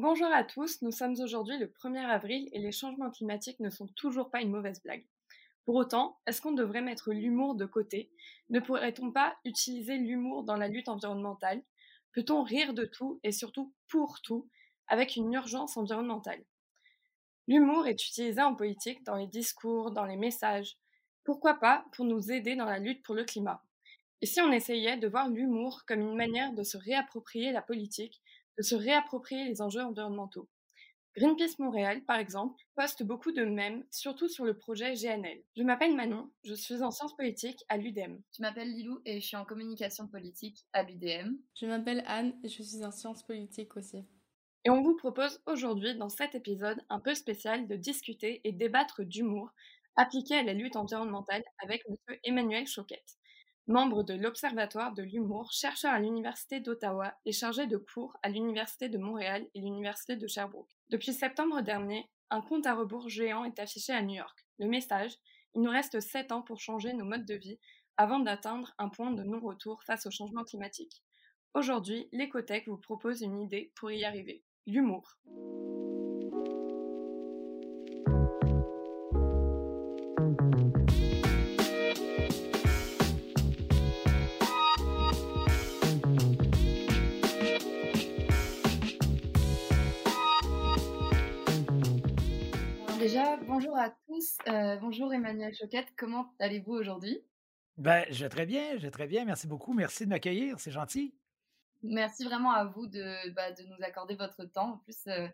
Bonjour à tous, nous sommes aujourd'hui le 1er avril et les changements climatiques ne sont toujours pas une mauvaise blague. Pour autant, est-ce qu'on devrait mettre l'humour de côté? Ne pourrait-on pas utiliser l'humour dans la lutte environnementale? Peut-on rire de tout et surtout pour tout avec une urgence environnementale? L'humour est utilisé en politique dans les discours, dans les messages. Pourquoi pas pour nous aider dans la lutte pour le climat? Et si on essayait de voir l'humour comme une manière de se réapproprier la politique de se réapproprier les enjeux environnementaux. Greenpeace Montréal, par exemple, poste beaucoup de mèmes, surtout sur le projet GNL. Je m'appelle Manon, je suis en sciences politiques à l'UDM. Je m'appelle Lilou et je suis en communication politique à l'UDM. Je m'appelle Anne et je suis en sciences politiques aussi. Et on vous propose aujourd'hui, dans cet épisode un peu spécial, de discuter et débattre d'humour appliqué à la lutte environnementale avec M. Emmanuel Choquette membre de l'Observatoire de l'humour, chercheur à l'Université d'Ottawa et chargé de cours à l'Université de Montréal et l'Université de Sherbrooke. Depuis septembre dernier, un compte à rebours géant est affiché à New York. Le message Il nous reste 7 ans pour changer nos modes de vie avant d'atteindre un point de non-retour face au changement climatique. Aujourd'hui, l'écotech vous propose une idée pour y arriver l'humour. Bonjour à tous. Euh, bonjour Emmanuel Choquette, comment allez-vous aujourd'hui? Ben, je vais très bien, je vais très bien. Merci beaucoup. Merci de m'accueillir, c'est gentil. Merci vraiment à vous de, bah, de nous accorder votre temps. En plus, euh,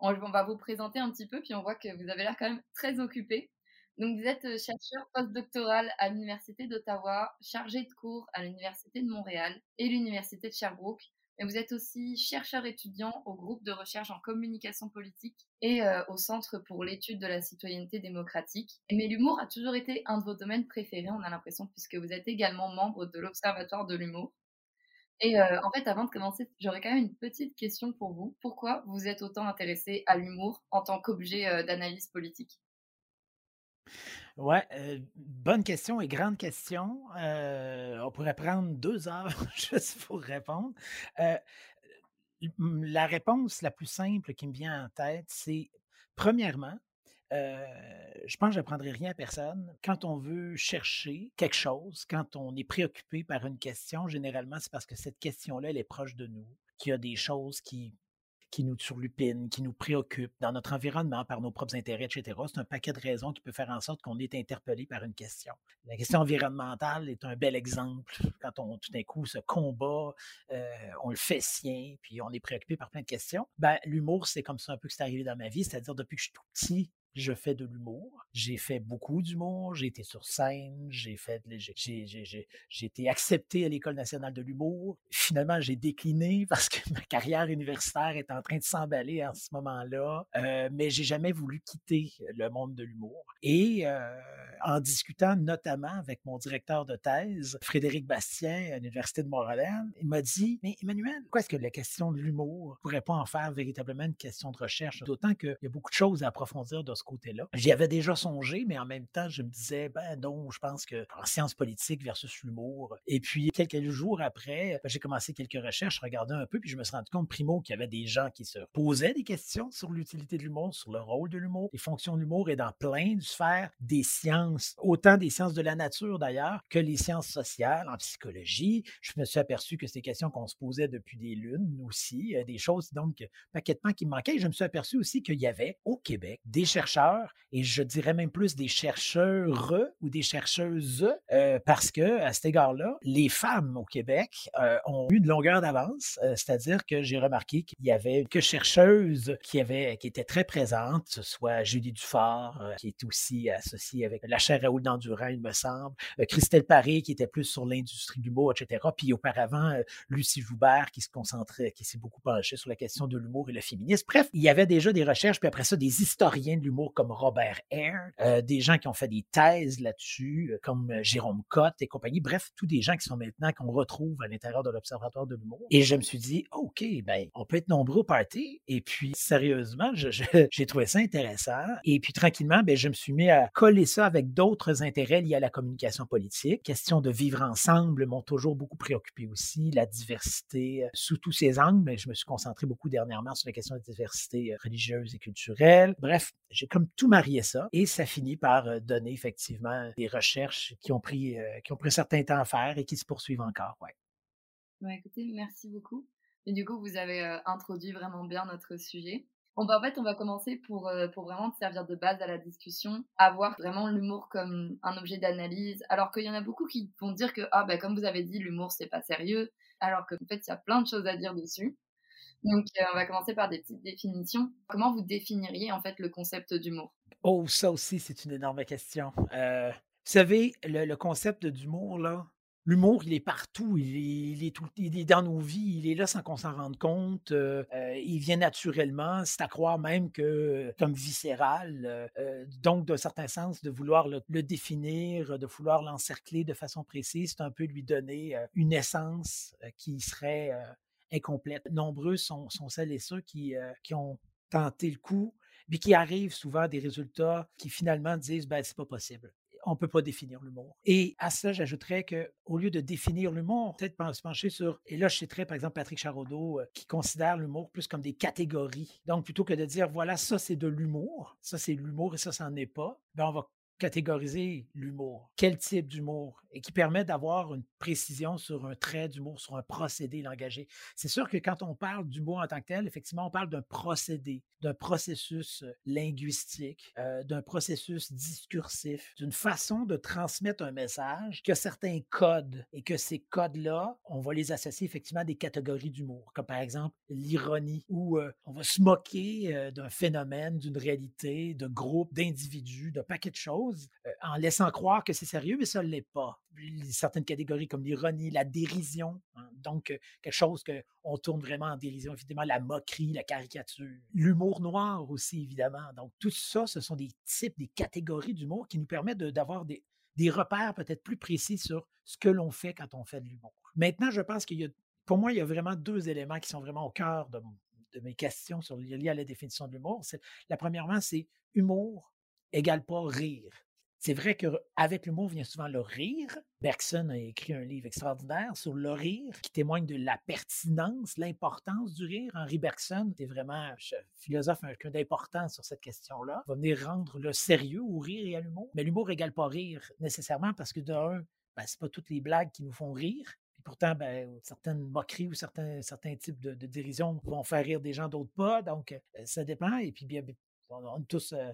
on, va vous présenter un petit peu, puis on voit que vous avez l'air quand même très occupé. Donc, vous êtes euh, chercheur postdoctoral à l'Université d'Ottawa, chargé de cours à l'Université de Montréal et l'Université de Sherbrooke mais vous êtes aussi chercheur étudiant au groupe de recherche en communication politique et euh, au Centre pour l'étude de la citoyenneté démocratique. Mais l'humour a toujours été un de vos domaines préférés, on a l'impression, puisque vous êtes également membre de l'Observatoire de l'humour. Et euh, en fait, avant de commencer, j'aurais quand même une petite question pour vous. Pourquoi vous êtes autant intéressé à l'humour en tant qu'objet euh, d'analyse politique? Ouais, bonne question et grande question. on pourrait prendre deux heures juste pour répondre. la réponse la plus simple qui me vient en tête, c'est premièrement, je pense que je n'apprendrai rien à personne. Quand on veut chercher quelque chose, quand on est préoccupé par une question, généralement, c'est parce que cette question-là, elle est proche de nous, qu'il y a des choses qui qui nous surlupinent, qui nous préoccupent dans notre environnement, par nos propres intérêts, etc. C'est un paquet de raisons qui peut faire en sorte qu'on est interpellé par une question. La question environnementale est un bel exemple. Quand on, tout d'un coup, se combat, euh, on le fait sien, puis on est préoccupé par plein de questions. Ben, l'humour, c'est comme ça un peu que c'est arrivé dans ma vie. C'est-à-dire, depuis que je suis tout petit, je fais de l'humour. J'ai fait beaucoup d'humour. J'ai été sur scène. J'ai fait, j'ai été accepté à l'École nationale de l'humour. Finalement, j'ai décliné parce que ma carrière universitaire est en train de s'emballer en ce moment-là. Euh, mais j'ai jamais voulu quitter le monde de l'humour. Et euh, en discutant notamment avec mon directeur de thèse, Frédéric Bastien, à l'Université de Montréal, il m'a dit, mais Emmanuel, pourquoi est-ce que la question de l'humour pourrait pas en faire véritablement une question de recherche? D'autant qu'il y a beaucoup de choses à approfondir de ce côté-là. J'y avais déjà songé, mais en même temps, je me disais, ben non, je pense que en sciences politiques versus l'humour. Et puis, quelques jours après, ben, j'ai commencé quelques recherches, je regardais un peu, puis je me suis rendu compte, primo, qu'il y avait des gens qui se posaient des questions sur l'utilité de l'humour, sur le rôle de l'humour, les fonctions de l'humour, et dans plein de sphères des sciences, autant des sciences de la nature d'ailleurs que les sciences sociales, en psychologie. Je me suis aperçu que ces questions qu'on se posait depuis des lunes aussi, euh, des choses donc paquetement qui me manquaient. Et je me suis aperçu aussi qu'il y avait au Québec des chercheurs et je dirais même plus des chercheurs ou des chercheuses, euh, parce que à cet égard-là, les femmes au Québec euh, ont eu de longueur d'avance, euh, c'est-à-dire que j'ai remarqué qu'il y avait que chercheuses qui avaient, qui étaient très présentes, soit Julie Dufort, qui est aussi associée avec la chaire Raoul d'Endurant, il me semble, Christelle Paré, qui était plus sur l'industrie du mot, etc. Puis auparavant, Lucie Joubert, qui se concentrait, qui s'est beaucoup penchée sur la question de l'humour et le féminisme. Bref, il y avait déjà des recherches, puis après ça, des historiens de l'humour comme Robert Eyre, euh, des gens qui ont fait des thèses là-dessus, euh, comme euh, Jérôme Cotte et compagnie. Bref, tous des gens qui sont maintenant qu'on retrouve à l'intérieur de l'Observatoire de l'humour. Et je me suis dit, OK, ben, on peut être nombreux au party. Et puis, sérieusement, j'ai trouvé ça intéressant. Et puis, tranquillement, ben, je me suis mis à coller ça avec d'autres intérêts liés à la communication politique. Question de vivre ensemble m'ont toujours beaucoup préoccupé aussi, la diversité sous tous ses angles, mais je me suis concentré beaucoup dernièrement sur la question de la diversité religieuse et culturelle. Bref, j'ai comme tout marié ça et ça finit par donner effectivement des recherches qui ont pris, qui ont pris un certain temps à faire et qui se poursuivent encore. Ouais. Ouais, écoutez, merci beaucoup. Et du coup, vous avez introduit vraiment bien notre sujet. Bon, bah, en fait, on va commencer pour, pour vraiment servir de base à la discussion, avoir vraiment l'humour comme un objet d'analyse, alors qu'il y en a beaucoup qui vont dire que, ah, bah, comme vous avez dit, l'humour, c'est pas sérieux, alors qu'en fait, il y a plein de choses à dire dessus. Donc, euh, on va commencer par des petites définitions. Comment vous définiriez en fait le concept d'humour? Oh, ça aussi, c'est une énorme question. Euh, vous savez, le, concept d'humour, là, l'humour, il est partout. Il est, dans nos vies. Il est là sans qu'on s'en rende compte. Euh, il vient naturellement. C'est à croire même que, comme viscéral, donc d'un certain sens, de vouloir le, le définir, de vouloir l'encercler de façon précise, c'est un peu lui donner une essence qui serait incomplète. Nombreux sont, celles et ceux qui, euh, qui ont tenté le coup, puis qui arrivent souvent à des résultats qui finalement disent ben c'est pas possible. On ne peut pas définir l'humour. Et à ça, j'ajouterais qu'au lieu de définir l'humour, peut-être se pencher sur, et là je citerai par exemple Patrick Charodeau, euh, qui considère l'humour plus comme des catégories. Donc plutôt que de dire, voilà, ça c'est de l'humour, ça c'est l'humour et ça, ça n'en est pas, ben on va catégoriser l'humour. Quel type d'humour? Et qui permet d'avoir une précision sur un trait d'humour, sur un procédé langagé. C'est sûr que quand on parle d'humour en tant que tel, effectivement, on parle d'un procédé, d'un processus linguistique, d'un processus discursif, d'une façon de transmettre un message qui a certains codes et que ces codes-là, on va les associer effectivement à des catégories d'humour, comme par exemple l'ironie, où on va se moquer d'un phénomène, d'une réalité, de groupes, d'individus, de paquets de choses euh, en laissant croire que c'est sérieux, mais ça ne l'est pas. Certaines catégories comme l'ironie, la dérision, hein, donc euh, quelque chose qu'on tourne vraiment en dérision, évidemment, la moquerie, la caricature, l'humour noir aussi, évidemment. Donc tout ça, ce sont des types, des catégories d'humour qui nous permettent d'avoir des, repères peut-être plus précis sur ce que l'on fait quand on fait de l'humour. Maintenant, je pense qu'il y a, pour moi, il y a vraiment deux éléments qui sont vraiment au cœur de, de mes questions sur liées à la définition de l'humour. La premièrement, c'est humour égale pas rire. C'est vrai qu'avec l'humour vient souvent le rire. Bergson a écrit un livre extraordinaire sur le rire qui témoigne de la pertinence, l'importance du rire. Henri Bergson était vraiment un philosophe d'importance sur cette question-là. Va venir rendre le sérieux au rire et à l'humour. Mais l'humour égale pas rire nécessairement parce que d'un, ben, c'est pas toutes les blagues qui nous font rire. Et pourtant, ben, certaines moqueries ou certains, certains types de, dérision vont faire rire des gens, d'autres pas. Donc, euh, ça dépend. Et puis, bien, on, est tous, euh,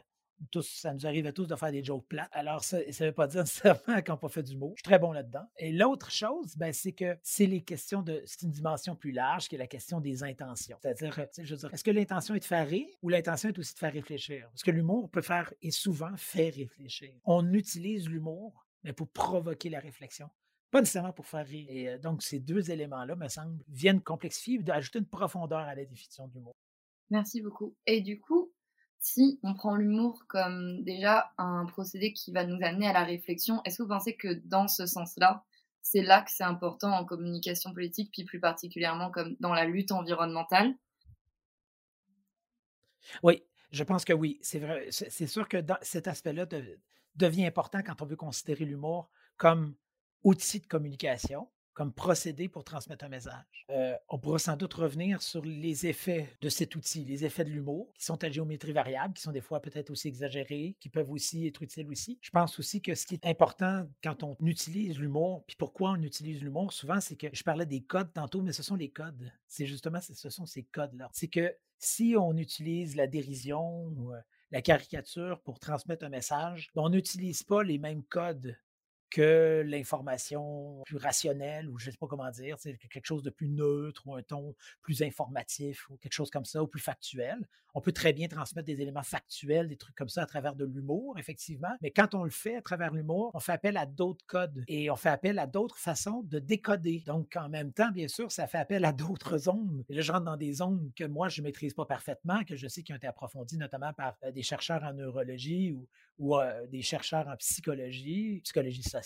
tous, ça nous arrive à tous de faire des jokes plates. Alors, ça ne veut pas dire nécessairement qu'on n'a pas fait du mot. Je suis très bon là-dedans. Et l'autre chose, ben, c'est que c'est les questions de. C'est une dimension plus large qui est la question des intentions. C'est-à-dire, je veux dire, est-ce que l'intention est de faire rire ou l'intention est aussi de faire réfléchir? Parce que l'humour peut faire et souvent fait réfléchir. On utilise l'humour, mais pour provoquer la réflexion pas nécessairement pour faire rire. Et euh, donc, ces deux éléments-là, me semble, viennent complexifier et ajouter une profondeur à la définition de l'humour. Merci beaucoup. Et du coup, si on prend l'humour comme déjà un procédé qui va nous amener à la réflexion, est-ce que vous pensez que dans ce sens-là, c'est là que c'est important en communication politique, puis plus particulièrement comme dans la lutte environnementale? Oui, je pense que oui. C'est vrai. C'est sûr que cet aspect-là devient important quand on veut considérer l'humour comme outil de communication comme procédé pour transmettre un message. Euh, on pourra sans doute revenir sur les effets de cet outil, les effets de l'humour, qui sont à géométrie variable, qui sont des fois peut-être aussi exagérés, qui peuvent aussi être utiles aussi. Je pense aussi que ce qui est important quand on utilise l'humour, puis pourquoi on utilise l'humour, souvent, c'est que je parlais des codes tantôt, mais ce sont les codes. C'est justement, ce sont ces codes-là. C'est que si on utilise la dérision ou euh, la caricature pour transmettre un message, on n'utilise pas les mêmes codes que l'information plus rationnelle, ou je ne sais pas comment dire, quelque chose de plus neutre, ou un ton plus informatif, ou quelque chose comme ça, ou plus factuel. On peut très bien transmettre des éléments factuels, des trucs comme ça à travers de l'humour, effectivement. Mais quand on le fait à travers l'humour, on fait appel à d'autres codes et on fait appel à d'autres façons de décoder. Donc, en même temps, bien sûr, ça fait appel à d'autres zones. Et là, je rentre dans des zones que moi, je ne maîtrise pas parfaitement, que je sais qui ont été approfondies notamment par euh, des chercheurs en neurologie ou, ou euh, des chercheurs en psychologie, psychologie sociale,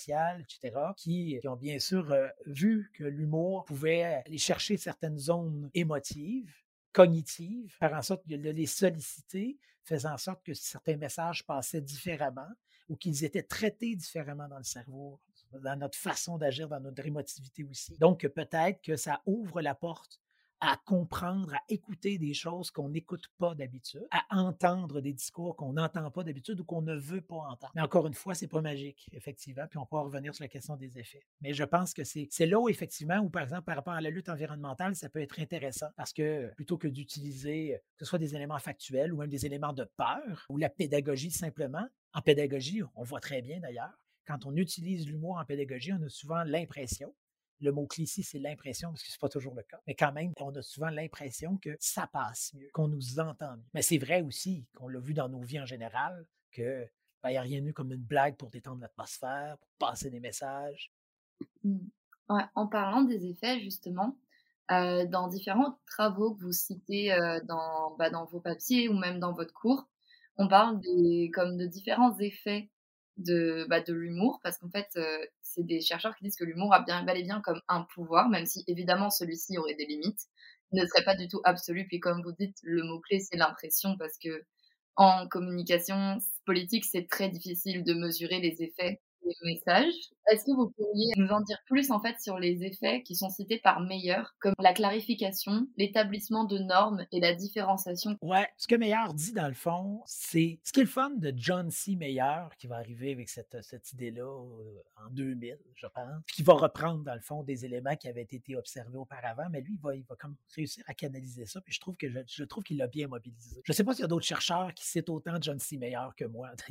qui ont bien sûr euh, vu que l'humour pouvait aller chercher certaines zones émotives cognitives, faire en sorte de les solliciter, faisant en sorte que certains messages passaient différemment ou qu'ils étaient traités différemment dans le cerveau, dans notre façon d'agir, dans notre émotivité aussi. Donc, peut-être que ça ouvre la porte à comprendre, à écouter des choses qu'on n'écoute pas d'habitude, à entendre des discours qu'on n'entend pas d'habitude ou qu'on ne veut pas entendre. Mais encore une fois, c'est pas magique, effectivement, puis on pourra revenir sur la question des effets. Mais je pense que c'est là où, effectivement, où par exemple, par rapport à la lutte environnementale, ça peut être intéressant parce que plutôt que d'utiliser que ce soit des éléments factuels ou même des éléments de peur ou la pédagogie simplement, en pédagogie, on voit très bien d'ailleurs, quand on utilise l'humour en pédagogie, on a souvent l'impression le mot-clé c'est l'impression, parce que c'est pas toujours le cas. Mais quand même, on a souvent l'impression que ça passe mieux, qu'on nous entend mieux. Mais c'est vrai aussi, qu'on l'a vu dans nos vies en général, que ben, il n'y a rien de comme une blague pour détendre l'atmosphère, pour passer des messages. Mmh. en parlant des effets, justement, euh, dans différents travaux que vous citez euh, dans, bah, dans vos papiers ou même dans votre cours, on parle comme de différents effets de, bah, de l'humour, parce qu'en fait, euh, c'est des chercheurs qui disent que l'humour a bien, bel et bien comme un pouvoir, même si évidemment celui-ci aurait des limites, ne serait pas du tout absolu. Puis comme vous dites, le mot-clé, c'est l'impression, parce que en communication politique, c'est très difficile de mesurer les effets messages. Est-ce que vous pourriez nous en dire plus en fait sur les effets qui sont cités par Meyer, comme la clarification, l'établissement de normes et la différenciation? Ouais, ce que Meyer dit dans le fond, c'est ce qui est de John C. Meyer qui va arriver avec cette, cette idée-là euh, en 2000, je pense, qui va reprendre dans le fond des éléments qui avaient été observés auparavant, mais lui, il va, il va comme réussir à canaliser ça, puis je trouve que je, trouve qu'il l'a bien mobilisé. Je ne sais pas s'il y a d'autres chercheurs qui citent autant John C. Meyer que moi,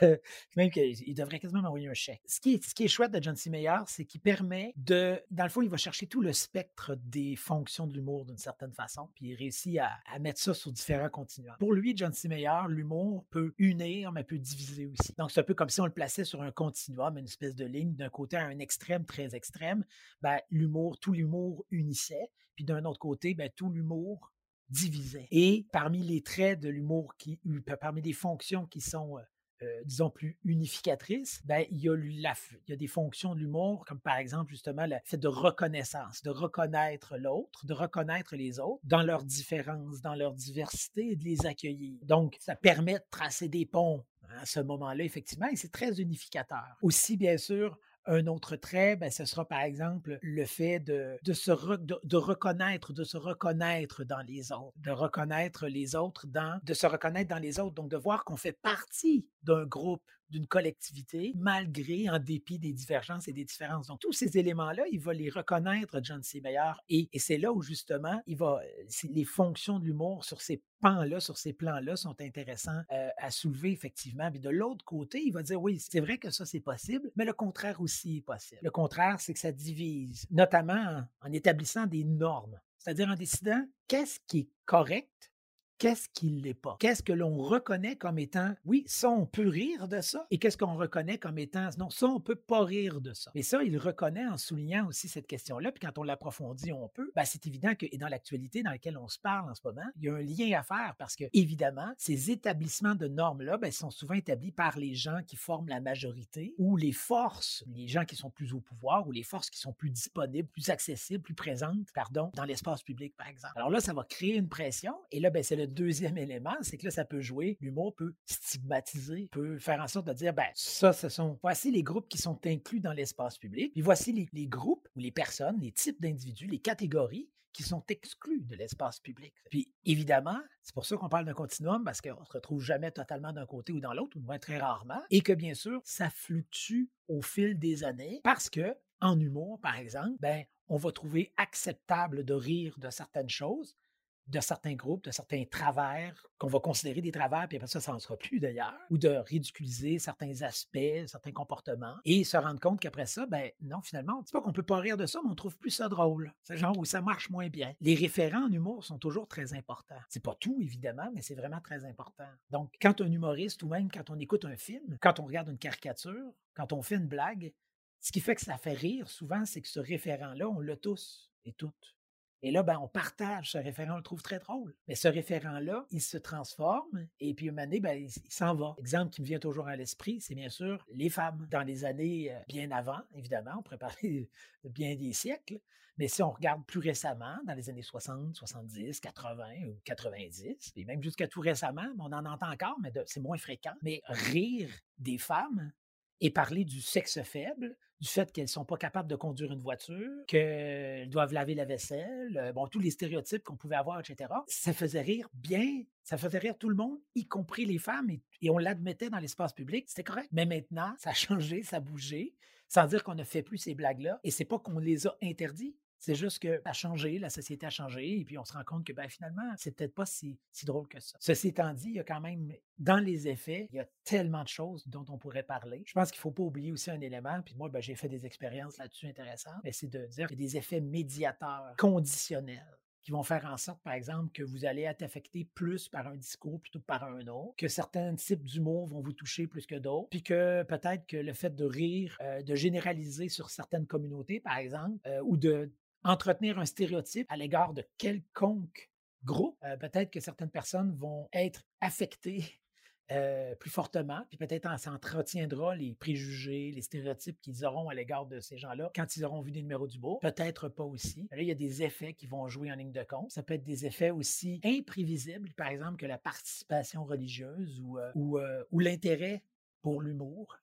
d'ailleurs. Même qu'il devrait quasiment m'envoyer un chèque. Ce qui est chouette de John C. Meyer, c'est qu'il permet de. Dans le fond, il va chercher tout le spectre des fonctions de l'humour d'une certaine façon, puis il réussit à, mettre ça sur différents continuums. Pour lui, John C. Meyer, l'humour peut unir, mais peut diviser aussi. Donc, c'est un peu comme si on le plaçait sur un continuum, une espèce de ligne, d'un côté à un extrême très extrême. Ben, l'humour, tout l'humour unissait, puis d'un autre côté, ben, tout l'humour divisait. Et parmi les traits de l'humour qui, parmi les fonctions qui sont euh, disons, plus unificatrice, ben, il, y a il y a des fonctions de l'humour, comme par exemple, justement, le fait de reconnaissance, de reconnaître l'autre, de reconnaître les autres dans leurs différences, dans leur diversité et de les accueillir. Donc, ça permet de tracer des ponts à ce moment-là, effectivement, et c'est très unificateur. Aussi, bien sûr, un autre trait, ben, ce sera par exemple le fait de, de se de, reconnaître, de se reconnaître dans les autres, de reconnaître les autres dans, de se reconnaître dans les autres, donc de voir qu'on fait partie d'un groupe, d'une collectivité, malgré, en dépit des divergences et des différences. Donc, tous ces éléments-là, il va les reconnaître, John C. Et, et c'est là où, justement, il va, les fonctions de l'humour sur ces pans-là, sur ces plans-là, sont intéressants euh, à soulever, effectivement. Puis de l'autre côté, il va dire, oui, c'est vrai que ça, c'est possible, mais le contraire aussi est possible. Le contraire, c'est que ça divise, notamment en établissant des normes, c'est-à-dire en décidant qu'est-ce qui est correct qu'est-ce qui ne l'est pas? Qu'est-ce que l'on reconnaît comme étant, oui, ça, on peut rire de ça, et qu'est-ce qu'on reconnaît comme étant, non, ça, on peut pas rire de ça. Et ça, il reconnaît en soulignant aussi cette question-là, puis quand on l'approfondit, on peut, ben, c'est évident que et dans l'actualité dans laquelle on se parle en ce moment, il y a un lien à faire parce que, évidemment, ces établissements de normes-là ben, sont souvent établis par les gens qui forment la majorité ou les forces, les gens qui sont plus au pouvoir ou les forces qui sont plus disponibles, plus accessibles, plus présentes, pardon, dans l'espace public, par exemple. Alors là, ça va créer une pression, et là, ben, c'est le deuxième élément, c'est que là, ça peut jouer, l'humour peut stigmatiser, peut faire en sorte de dire, ben, ça, ce sont, voici les groupes qui sont inclus dans l'espace public, puis voici les, groupes ou les personnes, les types d'individus, les catégories qui sont exclus de l'espace public. Puis évidemment, c'est pour ça qu'on parle d'un continuum, parce qu'on ne se retrouve jamais totalement d'un côté ou dans l'autre, ou moins très rarement, et que bien sûr, ça fluctue au fil des années, parce que en humour, par exemple, ben, on va trouver acceptable de rire de certaines choses, de certains groupes, de certains travers qu'on va considérer des travers, puis après ça, ça n'en sera plus d'ailleurs, ou de ridiculiser certains aspects, certains comportements, et se rendre compte qu'après ça, ben non, finalement, c'est pas qu'on peut pas rire de ça, mais on trouve plus ça drôle. C'est genre où ça marche moins bien. Les référents en humour sont toujours très importants. C'est pas tout, évidemment, mais c'est vraiment très important. Donc, quand un humoriste, ou même quand on écoute un film, quand on regarde une caricature, quand on fait une blague, ce qui fait que ça fait rire souvent, c'est que ce référent-là, on l'a tous et toutes. Et là, ben, on partage ce référent, on le trouve très drôle. Mais ce référent-là, il se transforme et puis une année, ben, il, s'en va. Exemple qui me vient toujours à l'esprit, c'est bien sûr les femmes. Dans les années euh, bien avant, évidemment, on pourrait parler de bien des siècles. Mais si on regarde plus récemment, dans les années 60, 70, 80 ou 90, et même jusqu'à tout récemment, on en entend encore, mais c'est moins fréquent. Mais rire des femmes et parler du sexe faible, du fait qu'elles ne sont pas capables de conduire une voiture, qu'elles doivent laver la vaisselle, euh, bon, tous les stéréotypes qu'on pouvait avoir, etc. Ça faisait rire bien, ça faisait rire tout le monde, y compris les femmes, et, on l'admettait dans l'espace public, c'était correct. Mais maintenant, ça a changé, ça a bougé, sans dire qu'on ne fait plus ces blagues-là, et c'est pas qu'on les a interdits, c'est juste que a changé, la société a changé, et puis on se rend compte que ben, finalement, c'est peut-être pas si, si drôle que ça. Ceci étant dit, il y a quand même, dans les effets, il y a tellement de choses dont on pourrait parler. Je pense qu'il ne faut pas oublier aussi un élément, puis moi, ben, j'ai fait des expériences là-dessus intéressantes, mais c'est de dire qu'il y a des effets médiateurs, conditionnels qui vont faire en sorte, par exemple, que vous allez être affecté plus par un discours plutôt que par un autre, que certains types d'humour vont vous toucher plus que d'autres, puis que peut-être que le fait de rire, euh, de généraliser sur certaines communautés, par exemple, euh, ou de entretenir un stéréotype à l'égard de quelconque groupe, euh, peut-être que certaines personnes vont être affectées euh, plus fortement, puis peut-être ça entretiendra les préjugés, les stéréotypes qu'ils auront à l'égard de ces gens-là quand ils auront vu des numéros du beau. Peut-être pas aussi. Là, il y a des effets qui vont jouer en ligne de compte. Ça peut être des effets aussi imprévisibles, par exemple que la participation religieuse ou, euh, l'intérêt pour l'humour.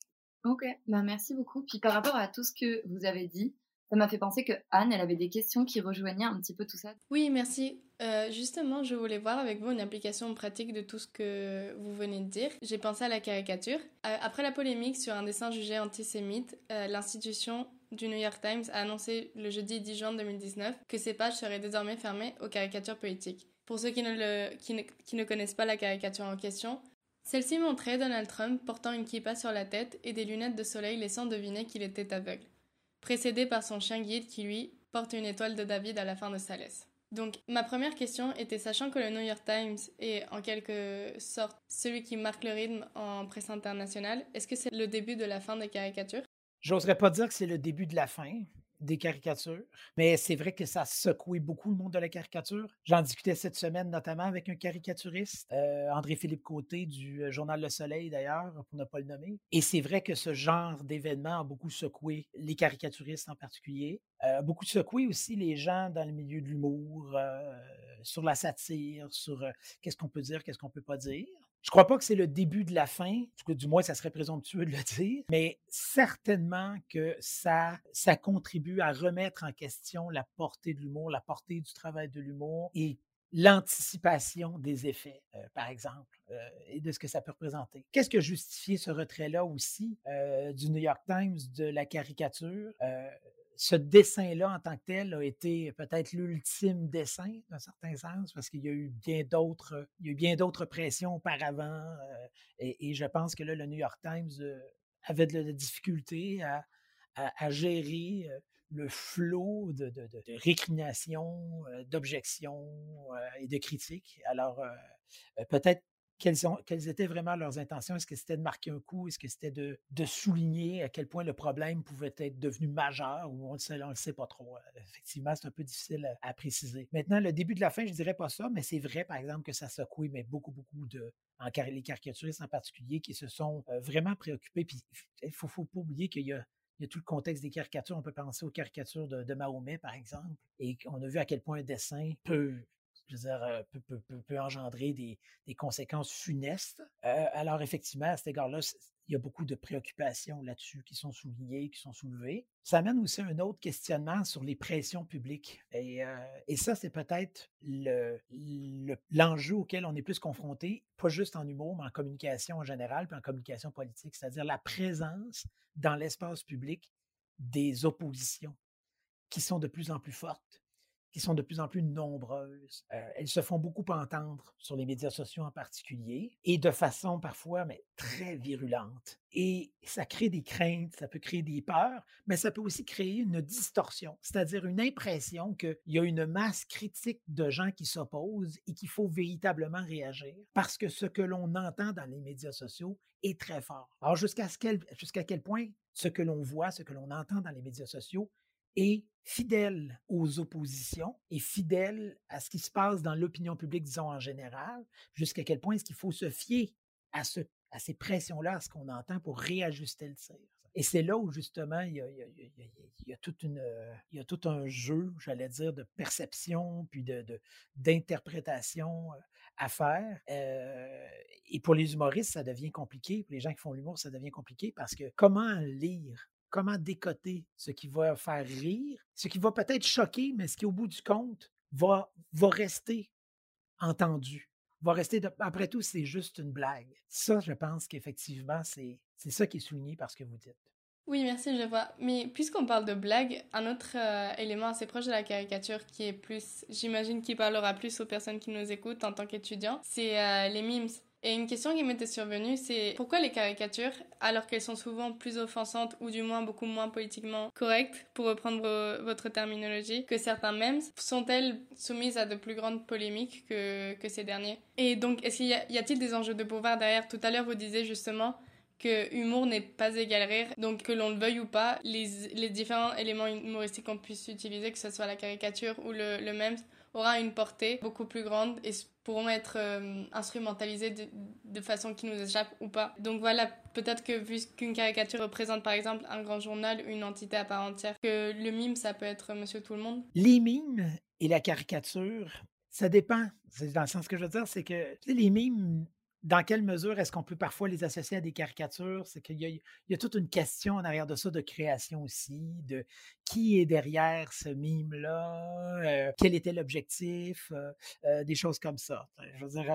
Ok, ben merci beaucoup. Puis par rapport à tout ce que vous avez dit, ça m'a fait penser que Anne, elle avait des questions qui rejoignaient un petit peu tout ça. Oui, merci. Euh, justement, je voulais voir avec vous une application pratique de tout ce que vous venez de dire. J'ai pensé à la caricature. Euh, après la polémique sur un dessin jugé antisémite, euh, l'institution du New York Times a annoncé le jeudi 10 juin 2019 que ses pages seraient désormais fermées aux caricatures politiques. Pour ceux qui ne, le, qui ne, qui ne connaissent pas la caricature en question, celle-ci montrait Donald Trump portant une kippa sur la tête et des lunettes de soleil laissant deviner qu'il était aveugle précédé par son chien guide qui, lui, porte une étoile de David à la fin de sa laisse. Donc, ma première question était, sachant que le New York Times est en quelque sorte celui qui marque le rythme en presse internationale, est-ce que c'est le début de la fin des caricatures? J'oserais pas dire que c'est le début de la fin des caricatures. Mais c'est vrai que ça a secoué beaucoup le monde de la caricature. J'en discutais cette semaine notamment avec un caricaturiste, euh, André-Philippe Côté du euh, Journal Le Soleil d'ailleurs, pour ne pas le nommer. Et c'est vrai que ce genre d'événement a beaucoup secoué les caricaturistes en particulier. Euh, beaucoup secoué aussi les gens dans le milieu de l'humour, sur la satire, sur qu'est-ce qu'on peut dire, qu'est-ce qu'on peut pas dire. Je crois pas que c'est le début de la fin, du moins ça serait présomptueux de le dire, mais certainement que ça, ça contribue à remettre en question la portée de l'humour, la portée du travail de l'humour et l'anticipation des effets, euh, par exemple, euh, et de ce que ça peut représenter. Qu'est-ce que justifié ce retrait-là aussi euh, du New York Times de la caricature? Ce dessin-là en tant que tel a été peut-être l'ultime dessin dans certain sens parce qu'il y a eu bien d'autres, il y a bien d'autres pressions auparavant euh, et, je pense que là le New York Times euh, avait de la difficulté à, à, gérer euh, le flot de, de, de, de récriminations, d'objections et de critiques. Alors peut-être quelles, étaient vraiment leurs intentions? Est-ce que c'était de marquer un coup? Est-ce que c'était de, souligner à quel point le problème pouvait être devenu majeur ou on ne le sait pas trop? Euh, effectivement, c'est un peu difficile à, préciser. Maintenant, le début de la fin, je ne dirais pas ça, mais c'est vrai, par exemple, que ça secoué mais beaucoup, beaucoup de, les caricaturistes en particulier, qui se sont euh, vraiment préoccupés. Il ne faut, pas oublier qu'il y a tout le contexte des caricatures. On peut penser aux caricatures de, de, Mahomet, par exemple, et on a vu à quel point un dessin peut je euh, peut, engendrer des, conséquences funestes. Euh, alors, effectivement, à cet égard-là, il y a beaucoup de préoccupations là-dessus qui sont soulignées, qui sont soulevées. Ça amène aussi un autre questionnement sur les pressions publiques. Et, euh, ça, c'est peut-être l'enjeu auquel on est plus confronté, pas juste en humour, mais en communication en général, puis en communication politique, c'est-à-dire la présence dans l'espace public des oppositions qui sont de plus en plus fortes qui sont de plus en plus nombreuses. Euh, elles se font beaucoup entendre sur les médias sociaux en particulier et de façon parfois mais très virulente. Et ça crée des craintes, ça peut créer des peurs, mais ça peut aussi créer une distorsion, c'est-à-dire une impression qu'il y a une masse critique de gens qui s'opposent et qu'il faut véritablement réagir parce que ce que l'on entend dans les médias sociaux est très fort. Alors jusqu'à quel, jusqu'à quel point ce que l'on voit, ce que l'on entend dans les médias sociaux est fidèle aux oppositions et fidèle à ce qui se passe dans l'opinion publique, disons en général, jusqu'à quel point est-ce qu'il faut se fier à, ce, à ces pressions-là, à ce qu'on entend pour réajuster le tir. Et c'est là où justement il y a, tout un jeu, j'allais dire, de perception puis de, d'interprétation à faire. et pour les humoristes, ça devient compliqué. Pour les gens qui font l'humour, ça devient compliqué parce que comment lire comment décoter ce qui va faire rire, ce qui va peut-être choquer, mais ce qui, au bout du compte, va, va rester entendu, va rester, après tout, c'est juste une blague. Ça, je pense qu'effectivement, c'est ça qui est souligné par ce que vous dites. Oui, merci, je vois. Mais puisqu'on parle de blague, un autre euh, élément assez proche de la caricature qui est plus, j'imagine, qui parlera plus aux personnes qui nous écoutent en tant qu'étudiants, c'est euh, les memes. Et une question qui m'était survenue, c'est pourquoi les caricatures, alors qu'elles sont souvent plus offensantes ou du moins beaucoup moins politiquement correctes, pour reprendre votre terminologie, que certains memes, sont-elles soumises à de plus grandes polémiques que, que ces derniers? Et donc, est-ce qu'il y, a-t-il des enjeux de pouvoir derrière? Tout à l'heure, vous disiez justement que humour n'est pas égal rire, donc que l'on le veuille ou pas, les, les différents éléments humoristiques qu'on puisse utiliser, que ce soit la caricature ou le, le aura une portée beaucoup plus grande et pourront être euh, instrumentalisés de, façon qui nous échappe ou pas. Donc voilà, peut-être que vu qu'une caricature représente par exemple un grand journal, une entité à part entière, que le mime, ça peut être Monsieur Tout le Monde. Les mimes et la caricature, ça dépend. Dans le sens que je veux dire, c'est que les mimes dans quelle mesure est-ce qu'on peut parfois les associer à des caricatures? C'est qu'il y, a toute une question en arrière de ça de création aussi, de qui est derrière ce mime-là, euh, quel était l'objectif, euh, euh, des choses comme ça.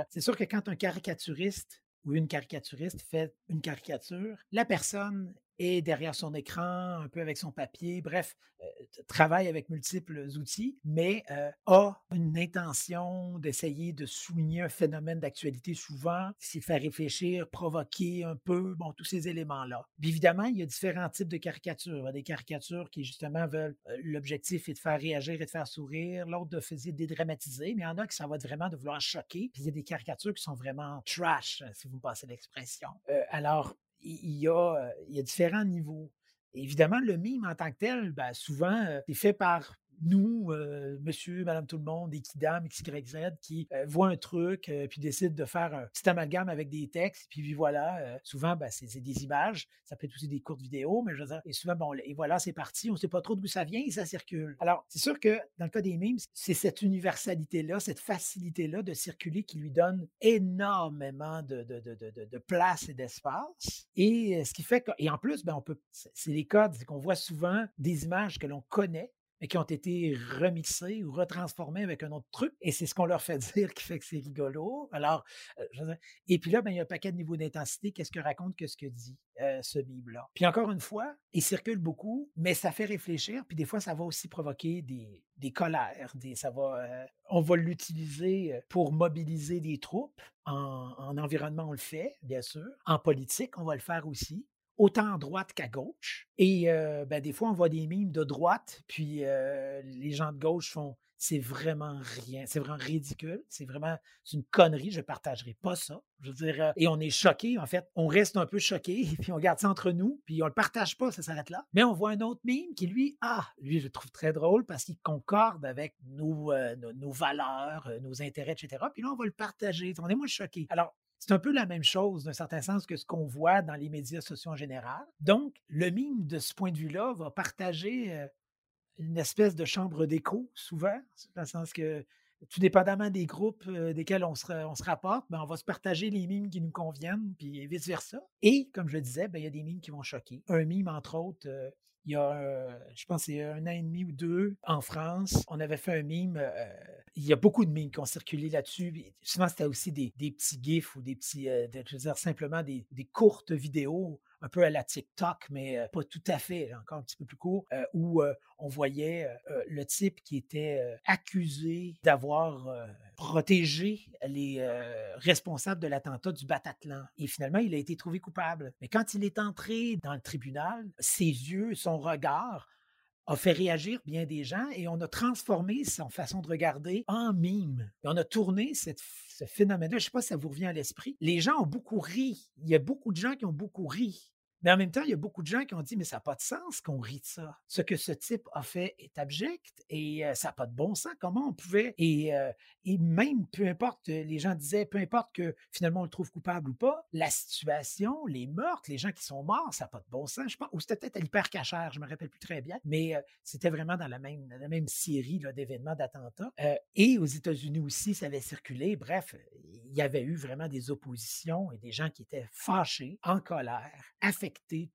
C'est sûr que quand un caricaturiste ou une caricaturiste fait une caricature, la personne est derrière son écran, un peu avec son papier, bref, euh, travaille avec multiples outils, mais euh, a une intention d'essayer de souligner un phénomène d'actualité souvent, s'y faire réfléchir, provoquer un peu, bon, tous ces éléments-là. Évidemment, il y a différents types de caricatures. A des caricatures qui, justement, veulent, euh, l'objectif est de faire réagir et de faire sourire, l'autre de faire dédramatiser, mais il y en a qui ça va vraiment de vouloir choquer. Puis il y a des caricatures qui sont vraiment trash, si vous me passez l'expression. alors, il y, a, il y a différents niveaux. Évidemment, le mime en tant que tel, ben, souvent, c'est fait par nous, euh, monsieur, madame tout le monde, Equidam, XYZ, qui euh, voit un truc, euh, puis décide de faire un petit amalgame avec des textes, puis voilà, souvent, ben, c'est des images, ça peut être aussi des courtes vidéos, mais je veux dire, et souvent, bon, et voilà, c'est parti, on ne sait pas trop d'où ça vient et ça circule. Alors, c'est sûr que dans le cas des memes, c'est cette universalité-là, cette facilité-là de circuler qui lui donne énormément de place et d'espace. Et ce qui fait que, et en plus, ben, on peut, c'est les codes, c'est qu'on voit souvent des images que l'on connaît, mais qui ont été remixés ou retransformés avec un autre truc. Et c'est ce qu'on leur fait dire qui fait que c'est rigolo. Alors, euh, et puis là, ben, il y a un paquet de niveaux d'intensité. Qu'est-ce que raconte que ce que dit euh, ce Bible-là? Puis encore une fois, il circule beaucoup, mais ça fait réfléchir. Puis des fois, ça va aussi provoquer des, des colères. Des, ça va, euh, on va l'utiliser pour mobiliser des troupes. En environnement, on le fait, bien sûr. En politique, on va le faire aussi autant à droite qu'à gauche. Et ben, des fois, on voit des mimes de droite, puis les gens de gauche font c'est vraiment rien, c'est vraiment ridicule, c'est vraiment une connerie, je ne partagerai pas ça. Je veux dire, et on est choqué, en fait, on reste un peu choqué, puis on garde ça entre nous, puis on le partage pas, ça s'arrête là. Mais on voit un autre mime qui, lui, ah, lui, je trouve très drôle parce qu'il concorde avec nos, nos, valeurs, nos intérêts, etc. Puis là, on va le partager. On est moins choqué. Alors, c'est un peu la même chose, d'un certain sens, que ce qu'on voit dans les médias sociaux en général. Donc, le mime, de ce point de vue-là, va partager euh, une espèce de chambre d'écho, souvent, dans le sens que, tout dépendamment des groupes euh, desquels on se, rapporte, ben, on va se partager les mimes qui nous conviennent, puis vice-versa. Et, comme je le disais, ben, il y a des mimes qui vont choquer. Un mime, entre autres, euh, il y a, je pense, c'est un an et demi ou deux en France, on avait fait un mime. Il y a beaucoup de mimes qui ont circulé là-dessus. Souvent, c'était aussi des, petits gifs ou des petits, je veux dire, simplement des, courtes vidéos un peu à la TikTok, mais pas tout à fait, encore un petit peu plus court, où on voyait le type qui était accusé d'avoir protégé les responsables de l'attentat du Bataclan. Et finalement, il a été trouvé coupable. Mais quand il est entré dans le tribunal, ses yeux, son regard a fait réagir bien des gens et on a transformé son façon de regarder en mime. On a tourné cette, ce phénomène-là. Je ne sais pas si ça vous revient à l'esprit. Les gens ont beaucoup ri. Il y a beaucoup de gens qui ont beaucoup ri. Mais en même temps, il y a beaucoup de gens qui ont dit, mais ça n'a pas de sens qu'on rit de ça. Ce que ce type a fait est abject et ça n'a pas de bon sens. Comment on pouvait... Et, et, même, peu importe, les gens disaient, peu importe que finalement on le trouve coupable ou pas, la situation, les meurtres, les gens qui sont morts, ça n'a pas de bon sens. Je pense, ou c'était peut-être à l'hypercachère, je ne me rappelle plus très bien, mais c'était vraiment dans la même, la même série d'événements, d'attentats. et aux États-Unis aussi, ça avait circulé. Bref, il y avait eu vraiment des oppositions et des gens qui étaient fâchés, en colère, affectés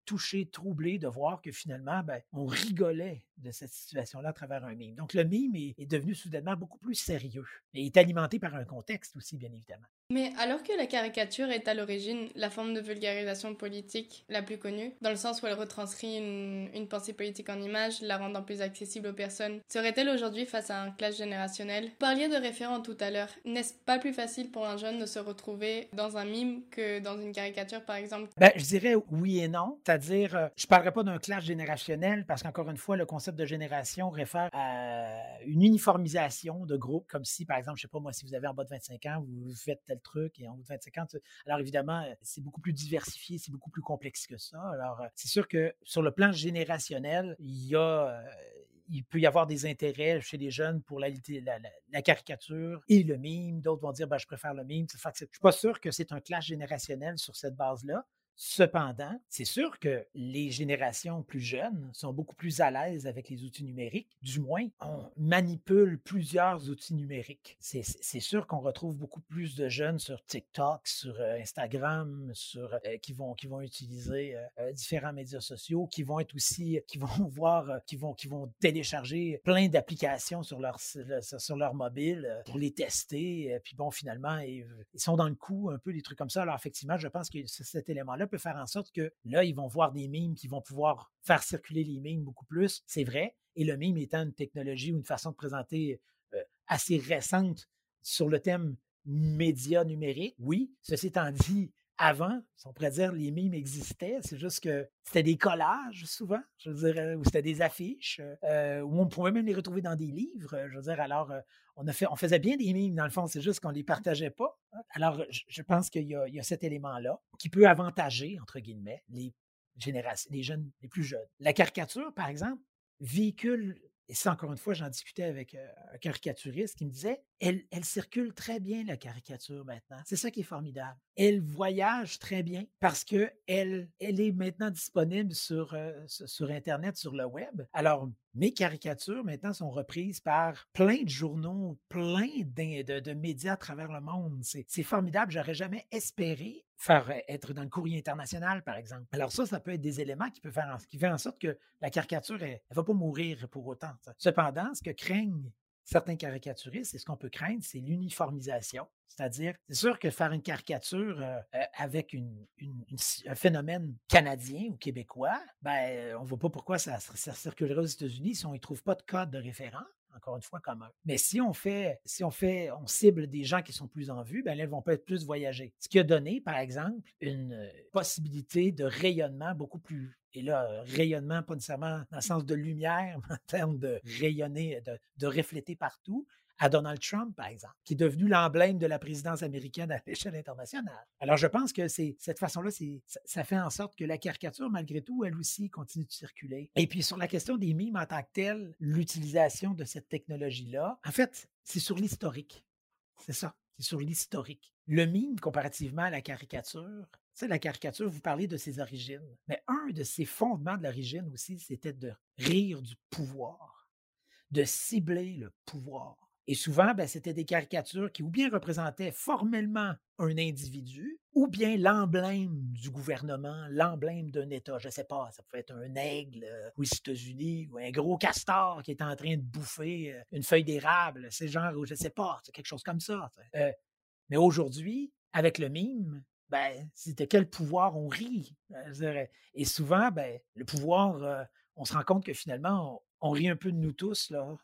touché, troublé de voir que finalement, ben, on rigolait de cette situation-là à travers un mime. Donc, le mime est, est devenu soudainement beaucoup plus sérieux et est alimenté par un contexte aussi, bien évidemment. Mais alors que la caricature est à l'origine la forme de vulgarisation politique la plus connue, dans le sens où elle retranscrit une, pensée politique en images, la rendant plus accessible aux personnes, serait-elle aujourd'hui face à un clash générationnel? Vous parliez de référents tout à l'heure. N'est-ce pas plus facile pour un jeune de se retrouver dans un mime que dans une caricature, par exemple? Ben, Je dirais oui et non. C'est-à-dire, euh, je ne parlerai pas d'un clash générationnel parce qu'encore une fois, le concept de génération réfère à une uniformisation de groupe, comme si, par exemple, je ne sais pas moi, si vous avez en bas de 25 ans, vous faites tel truc et de 25 ans. Alors évidemment, euh, c'est beaucoup plus diversifié, c'est beaucoup plus complexe que ça. Alors euh, c'est sûr que sur le plan générationnel, il y a euh, il peut y avoir des intérêts chez les jeunes pour la, la, caricature et le mime. D'autres vont dire ben, je préfère le mime. Je ne suis pas sûr que c'est un clash générationnel sur cette base-là. Cependant, c'est sûr que les générations plus jeunes sont beaucoup plus à l'aise avec les outils numériques. Du moins, on manipule plusieurs outils numériques. C'est sûr qu'on retrouve beaucoup plus de jeunes sur TikTok, sur euh, Instagram, sur euh, qui vont qui vont utiliser euh, différents médias sociaux, qui vont être aussi qui vont voir qui vont qui vont télécharger plein d'applications sur leur sur leur mobile pour les tester. Puis bon, finalement, ils, ils sont dans le coup un peu des trucs comme ça. Alors effectivement, je pense que cet élément-là peut faire en sorte que là, ils vont voir des mimes qui vont pouvoir faire circuler les mimes beaucoup plus. C'est vrai. Et le mime étant une technologie ou une façon de présenter euh, assez récente sur le thème média numérique, oui. Ceci étant dit, avant, on pourrait dire, les mimes existaient. C'est juste que c'était des collages, souvent, je veux dire, euh, ou c'était des affiches, euh, où on pouvait même les retrouver dans des livres. Je veux dire, alors, on, a fait, on faisait bien des mimes, dans le fond, c'est juste qu'on ne les partageait pas. Alors, je, pense qu'il y, y, a cet élément-là qui peut avantager, entre guillemets, les générations, les jeunes, les plus jeunes. La caricature, par exemple, véhicule et ça, encore une fois, j'en discutais avec un caricaturiste qui me disait elle, elle circule très bien, la caricature, maintenant. C'est ça qui est formidable. Elle voyage très bien parce qu'elle elle est maintenant disponible sur, sur Internet, sur le web. Alors, mes caricatures, maintenant, sont reprises par plein de journaux, plein de, de médias à travers le monde. C'est formidable. J'aurais jamais espéré faire euh, être dans le courrier international, par exemple. Alors ça, ça peut être des éléments qui peuvent faire en, qui fait en sorte que la caricature, elle ne va pas mourir pour autant. Cependant, ce que craignent certains caricaturistes, et ce qu'on peut craindre, c'est l'uniformisation. C'est-à-dire, c'est sûr que faire une caricature euh, euh, avec une, un phénomène canadien ou québécois, ben, on ne voit pas pourquoi ça, ça circulerait aux États-Unis si on n'y trouve pas de code de référent encore une fois, commun. Mais si on fait, si on fait, on cible des gens qui sont plus en vue, ben là, ils vont peut-être plus voyager. Ce qui a donné, par exemple, une euh, possibilité de rayonnement beaucoup plus et là, rayonnement, pas nécessairement dans le sens de lumière, mais en termes de rayonner, de, de refléter partout, à Donald Trump, par exemple, qui est devenu l'emblème de la présidence américaine à l'échelle internationale. Alors, je pense que c'est cette façon-là, ça fait en sorte que la caricature, malgré tout, elle aussi continue de circuler. Et puis, sur la question des mimes en tant que telle, l'utilisation de cette technologie-là, en fait, c'est sur l'historique. C'est ça, c'est sur l'historique. Le mime, comparativement à la caricature, tu sais, la caricature, vous parlez de ses origines, mais un de ses fondements de l'origine aussi, c'était de rire du pouvoir, de cibler le pouvoir. Et souvent, ben, c'était des caricatures qui ou bien représentaient formellement un individu, ou bien l'emblème du gouvernement, l'emblème d'un État. Je ne sais pas, ça pouvait être un aigle euh, aux États-Unis, ou un gros castor qui est en train de bouffer euh, une feuille d'érable. C'est genre, je ne sais pas, c'est quelque chose comme ça. Euh, mais aujourd'hui, avec le mime, ben, c'est quel pouvoir on rit. Et souvent, ben, le pouvoir, on se rend compte que finalement, on, rit un peu de nous tous, là,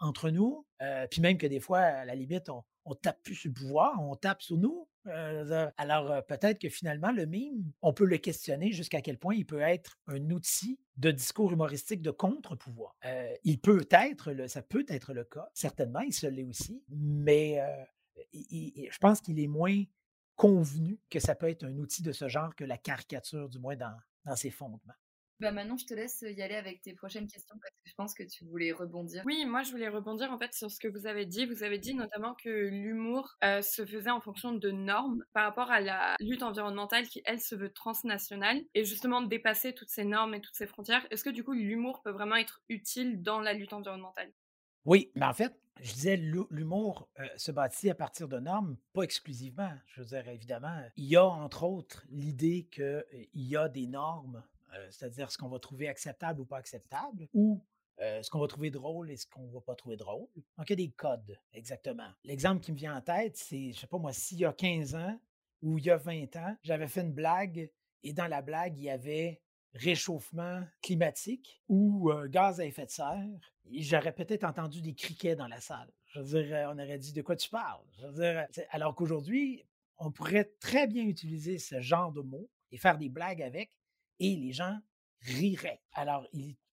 entre nous. puis même que des fois, à la limite, on, tape plus sur le pouvoir, on tape sur nous. Euh, alors, euh, peut-être que finalement, le mime, on peut le questionner jusqu'à quel point il peut être un outil de discours humoristique de contre-pouvoir. Euh, il peut être, ça peut être le cas, certainement, il se l'est aussi, mais je pense qu'il est moins convenu que ça peut être un outil de ce genre que la caricature, du moins dans ses fondements. Bah maintenant, je te laisse y aller avec tes prochaines questions parce que je pense que tu voulais rebondir. Oui, moi je voulais rebondir en fait sur ce que vous avez dit. Vous avez dit notamment que l'humour euh, se faisait en fonction de normes par rapport à la lutte environnementale qui, elle, se veut transnationale et justement dépasser toutes ces normes et toutes ces frontières. Est-ce que du coup l'humour peut vraiment être utile dans la lutte environnementale? Oui, mais en fait, je disais, l'humour euh, se bâtit à partir de normes, pas exclusivement. Je veux dire, évidemment, il y a entre autres l'idée qu'il euh, y a des normes euh, c'est-à-dire ce qu'on va trouver acceptable ou pas acceptable, ou euh, ce qu'on va trouver drôle et ce qu'on va pas trouver drôle. Donc, il y a des codes, exactement. L'exemple qui me vient en tête, c'est, je sais pas moi, s'il y a 15 ans ou il y a 20 ans, j'avais fait une blague et dans la blague, il y avait réchauffement climatique ou euh, gaz à effet de serre, j'aurais peut-être entendu des criquets dans la salle. Je veux dire, on aurait dit de quoi tu parles? Alors qu'aujourd'hui, on pourrait très bien utiliser ce genre de mots et faire des blagues avec et les gens riraient. Alors,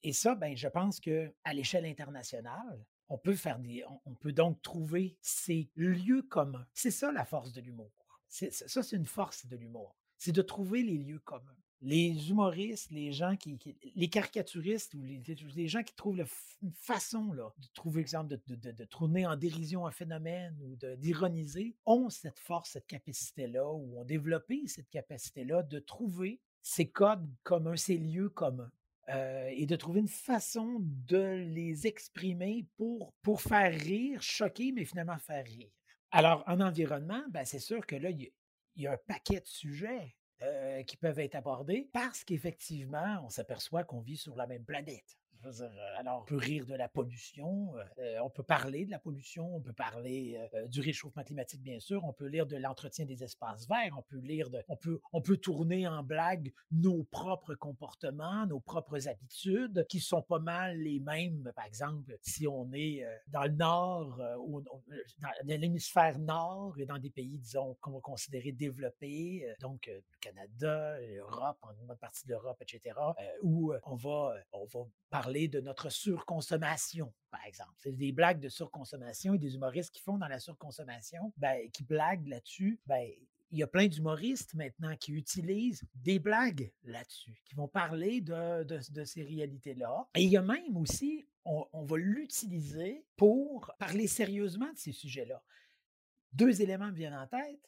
et ça, ben, je pense que à l'échelle internationale, on peut faire des, on, peut donc trouver ces lieux communs. C'est ça la force de l'humour. Ça, c'est une force de l'humour. C'est de trouver les lieux communs. Les humoristes, les gens qui, les caricaturistes ou les, les, gens qui trouvent une façon là, de trouver, exemple, de, de, de, tourner en dérision un phénomène ou d'ironiser, ont cette force, cette capacité-là, ou ont développé cette capacité-là de trouver ces codes communs, ces lieux communs. Euh, et de trouver une façon de les exprimer pour, pour faire rire, choquer, mais finalement faire rire. Alors, en environnement, ben, c'est sûr que là, il y, a un paquet de sujets euh, qui peuvent être abordés parce qu'effectivement, on s'aperçoit qu'on vit sur la même planète. Euh, alors, on peut rire de la pollution, euh, on peut parler de la pollution, on peut parler euh, du réchauffement climatique, bien sûr, on peut lire de l'entretien des espaces verts, on peut lire de, on peut, on peut tourner en blague nos propres comportements, nos propres habitudes, qui sont pas mal les mêmes, par exemple, si on est dans le nord, dans l'hémisphère nord et dans des pays, disons, qu'on va considérer développés, donc Canada, l'Europe, une bonne partie de l'Europe, etc., où on va, on va parler de notre surconsommation, par exemple. C'est des blagues de surconsommation et des humoristes qui font dans la surconsommation, ben, qui blaguent là-dessus. Ben, il y a plein d'humoristes maintenant qui utilisent des blagues là-dessus, qui vont parler de, de, ces réalités-là. Et il y a même aussi, on, on va l'utiliser pour parler sérieusement de ces sujets-là. Deux éléments me viennent en tête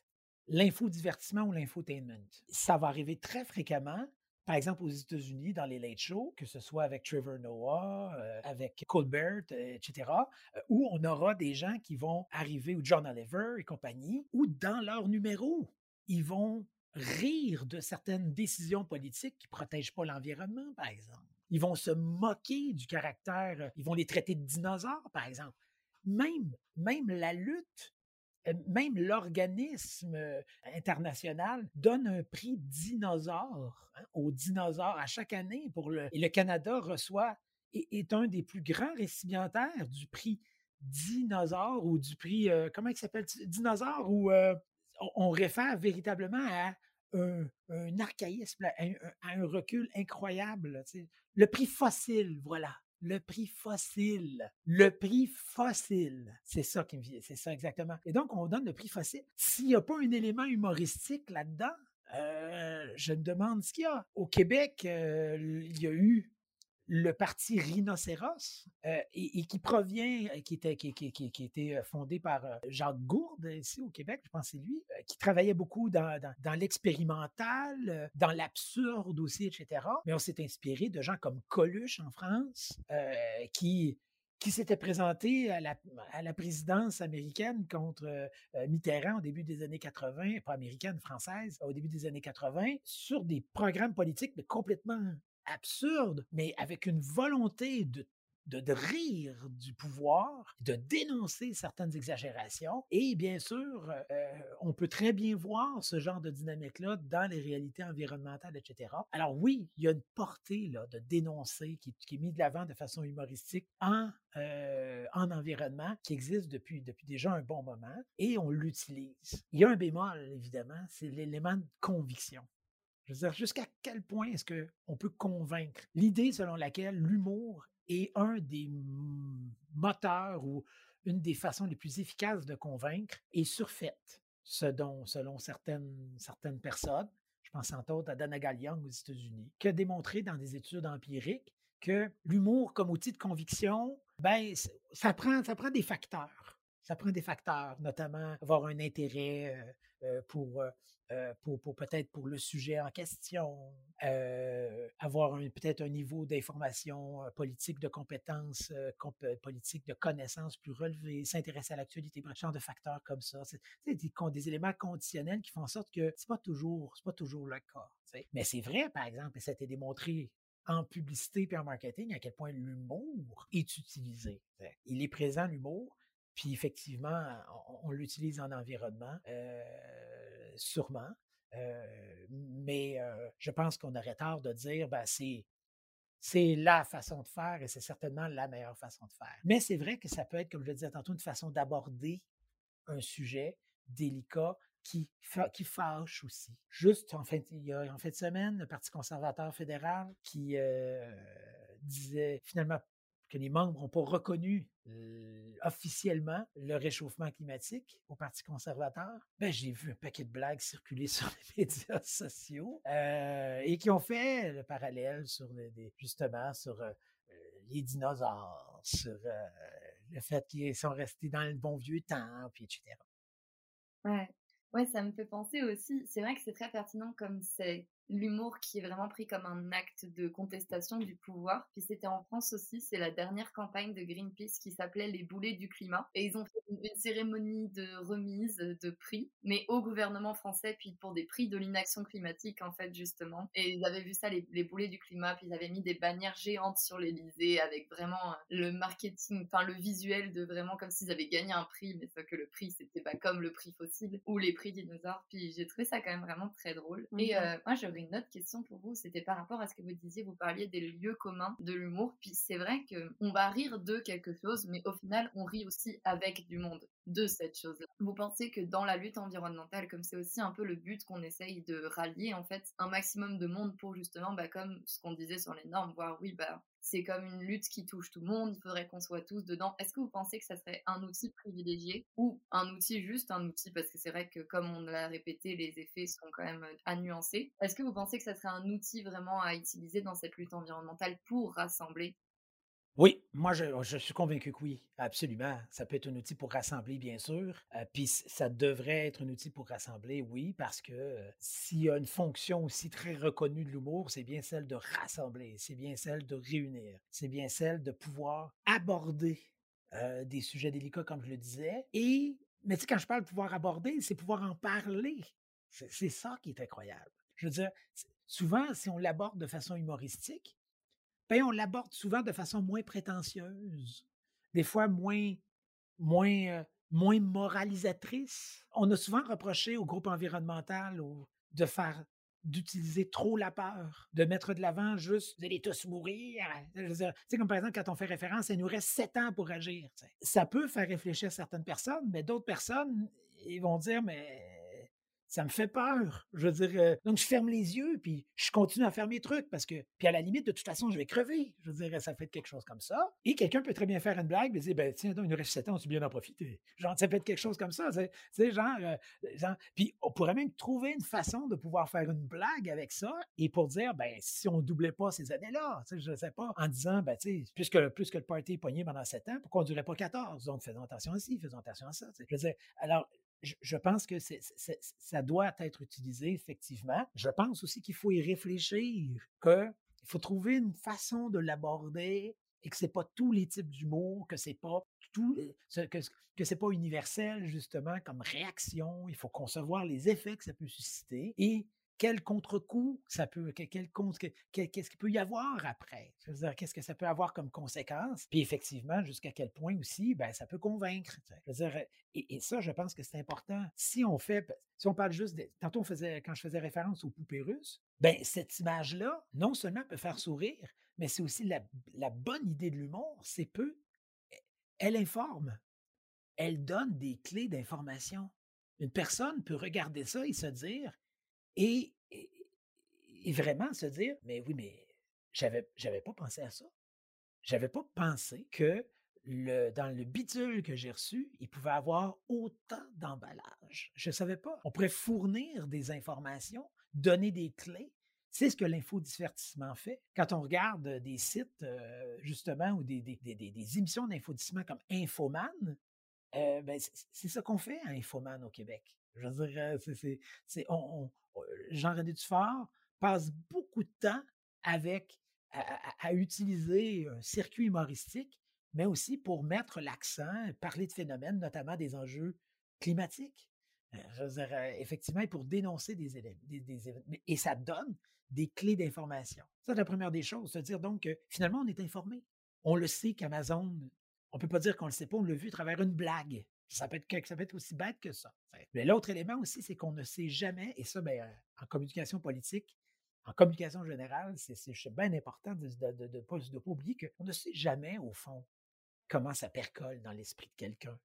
l'infodivertissement ou l'infotainment. Ça va arriver très fréquemment par exemple, aux États-Unis, dans les late shows, que ce soit avec Trevor Noah, euh, avec Colbert, euh, etc., euh, où on aura des gens qui vont arriver, ou John Oliver et compagnie, où dans leur numéro, ils vont rire de certaines décisions politiques qui ne protègent pas l'environnement, par exemple. Ils vont se moquer du caractère, ils vont les traiter de dinosaures, par exemple. Même, même la lutte même l'organisme euh, international donne un prix dinosaure hein, aux à chaque année pour le et le Canada reçoit est, un des plus grands récipiendaires du prix dinosaure ou du prix euh, comment il s'appelle dinosaure où on, réfère véritablement à un, archaïsme, à un, recul incroyable. Le prix fossile, voilà le prix fossile. Le prix fossile. C'est ça qui me vient. C'est ça exactement. Et donc, on donne le prix fossile. S'il n'y a pas un élément humoristique là-dedans, euh, je me demande ce qu'il y a. Au Québec, euh, il y a eu le parti Rhinocéros, euh, et, qui provient, euh, qui était, qui, était euh, fondé par Jacques Gourde ici au Québec, je pense c'est lui, qui travaillait beaucoup dans, l'expérimental, dans l'absurde aussi, etc. Mais on s'est inspiré de gens comme Coluche en France, qui s'était présenté à la, présidence américaine contre Mitterrand au début des années 80, pas américaine, française, au début des années 80, sur des programmes politiques mais complètement absurde, mais avec une volonté de, de, rire du pouvoir, de dénoncer certaines exagérations. Et bien sûr, euh, on peut très bien voir ce genre de dynamique-là dans les réalités environnementales, etc. Alors oui, il y a une portée là, de dénoncer qui, qui est mise de l'avant de façon humoristique en, euh, en environnement qui existe depuis, depuis déjà un bon moment et on l'utilise. Il y a un bémol, évidemment, c'est l'élément de conviction. Je veux dire, jusqu'à quel point est-ce qu'on peut convaincre? L'idée selon laquelle l'humour est un des moteurs ou une des façons les plus efficaces de convaincre est surfaite, ce dont, selon certaines, certaines personnes, je pense entre autres à Dana Young aux États-Unis, qui a démontré dans des études empiriques que l'humour comme outil de conviction, ben, ça prend, ça prend des facteurs. Ça prend des facteurs, notamment avoir un intérêt euh, pour euh, pour, pour peut-être pour le sujet en question, euh, avoir peut-être un niveau d'information euh, politique, de compétences politique, de connaissances plus relevé, s'intéresser à l'actualité, un genre de facteurs comme ça. C'est des, des, éléments conditionnels qui font en sorte que c'est pas toujours, c'est pas toujours le cas. Mais c'est vrai, par exemple, et ça a été démontré en publicité et en marketing à quel point l'humour est utilisé. Il est présent, l'humour, puis effectivement, on, l'utilise en environnement, euh, sûrement. Euh, mais euh, je pense qu'on aurait tort de dire, ben, c'est la façon de faire et c'est certainement la meilleure façon de faire. Mais c'est vrai que ça peut être, comme je le disais tantôt, une façon d'aborder un sujet délicat qui, qui fâche aussi. Juste en fin, il y a en fin de semaine, le Parti conservateur fédéral qui disait finalement que les membres n'ont pas reconnu officiellement le réchauffement climatique au Parti conservateur, ben, j'ai vu un paquet de blagues circuler sur les médias sociaux et qui ont fait le parallèle sur justement sur les dinosaures, sur le fait qu'ils sont restés dans le bon vieux temps, puis etc. Ouais. Ouais, ça me fait penser aussi, c'est vrai que c'est très pertinent comme c'est l'humour qui est vraiment pris comme un acte de contestation du pouvoir. Puis c'était en France aussi, c'est la dernière campagne de Greenpeace qui s'appelait Les boulets du climat. Et ils ont fait une, cérémonie de remise de prix, mais au gouvernement français, puis pour des prix de l'inaction climatique, en fait, justement. Et ils avaient vu ça, les, boulets du climat, puis ils avaient mis des bannières géantes sur l'Elysée avec vraiment euh, le marketing, enfin le visuel de vraiment comme s'ils avaient gagné un prix, mais sauf que le prix, c'était pas comme le prix fossile ou les prix dinosaures. Puis j'ai trouvé ça quand même vraiment très drôle. Et euh, moi, une autre question pour vous, c'était par rapport à ce que vous disiez, vous parliez des lieux communs de l'humour, puis c'est vrai que on va rire de quelque chose, mais au final, on rit aussi avec du monde de cette chose-là. Vous pensez que dans la lutte environnementale, comme c'est aussi un peu le but qu'on essaye de rallier en fait un maximum de monde pour justement, bah, comme ce qu'on disait sur les normes, voir oui, bah c'est comme une lutte qui touche tout le monde, il faudrait qu'on soit tous dedans. Est-ce que vous pensez que ça serait un outil privilégié ou un outil juste un outil? Parce que c'est vrai que comme on l'a répété, les effets sont quand même à nuancer. Est-ce que vous pensez que ça serait un outil vraiment à utiliser dans cette lutte environnementale pour rassembler oui, moi, je, suis convaincu que oui, absolument. Ça peut être un outil pour rassembler, bien sûr. Euh, puis ça devrait être un outil pour rassembler, oui, parce que euh, s'il y a une fonction aussi très reconnue de l'humour, c'est bien celle de rassembler, c'est bien celle de réunir, c'est bien celle de pouvoir aborder euh, des sujets délicats, comme je le disais. Et, mais tu sais, quand je parle de pouvoir aborder, c'est pouvoir en parler. C'est ça qui est incroyable. Je veux dire, souvent, si on l'aborde de façon humoristique, on l'aborde souvent de façon moins prétentieuse, des fois moins, moins, euh, moins moralisatrice. On a souvent reproché au groupe environnemental de faire d'utiliser trop la peur, de mettre de l'avant juste vous allez tous mourir. C'est comme par exemple quand on fait référence, il nous reste sept ans pour agir. Ça peut faire réfléchir certaines personnes, mais d'autres personnes, ils vont dire mais ça me fait peur. Je veux dire, euh, donc je ferme les yeux, puis je continue à faire mes trucs parce que, puis à la limite, de toute façon, je vais crever. Je veux dire, ça fait quelque chose comme ça. Et quelqu'un peut très bien faire une blague et dire, ben tiens, donc, il nous reste 7 ans, tu bien en profiter. Genre, ça fait quelque chose comme ça. Tu sais, genre, euh, genre, puis on pourrait même trouver une façon de pouvoir faire une blague avec ça et pour dire, ben si on doublait pas ces années-là, tu sais, je sais pas, en disant, ben tu sais, plus le party est pogné pendant 7 ans, pourquoi on durait pas 14? Donc faisons attention à ci, faisons attention à ça. Je veux dire, alors, je, pense que ça doit être utilisé, effectivement. Je pense aussi qu'il faut y réfléchir, qu'il faut trouver une façon de l'aborder et que c'est pas tous les types d'humour, que c'est pas tout, euh, que, c'est pas universel, justement, comme réaction. Il faut concevoir les effets que ça peut susciter et quel contre-coup ça peut, quel, qu'est-ce qu'il peut y avoir après? Qu'est-ce que ça peut avoir comme conséquence? Puis effectivement, jusqu'à quel point aussi, ben, ça peut convaincre. Je veux dire, et, ça, je pense que c'est important. Si on fait, si on parle juste, de, tantôt on faisait, quand je faisais référence aux poupées russes, ben, cette image-là, non seulement peut faire sourire, mais c'est aussi la, la bonne idée de l'humour, c'est peu, elle informe, elle donne des clés d'information. Une personne peut regarder ça et se dire, et, vraiment se dire, mais oui, mais j'avais, j'avais pas pensé à ça. J'avais pas pensé que le, dans le bidule que j'ai reçu, il pouvait avoir autant d'emballage. Je ne savais pas. On pourrait fournir des informations, donner des clés. C'est ce que l'infodivertissement fait. Quand on regarde des sites, euh, justement, ou des, des, des, des émissions d'infodivertissement comme Infoman, euh, ben, c'est ça qu'on fait à Infoman au Québec. Je veux dire, c'est, on, Jean-René Dufort passe beaucoup de temps à, utiliser un circuit humoristique, mais aussi pour mettre l'accent, parler de phénomènes, notamment des enjeux climatiques. Euh, je veux dire, effectivement, pour dénoncer des événements. et ça donne des clés d'information. Ça, c'est la première des choses. Se dire donc que finalement, on est informé. On le sait qu'Amazon on ne peut pas dire qu'on ne le sait pas, on l'a vu à travers une blague. Ça peut, être, ça peut être aussi bête que ça. Mais l'autre élément aussi, c'est qu'on ne sait jamais, et ça, ben, en communication politique, en communication générale, c'est bien important de ne pas, pas, oublier qu'on ne sait jamais, au fond, comment ça percole dans l'esprit de quelqu'un.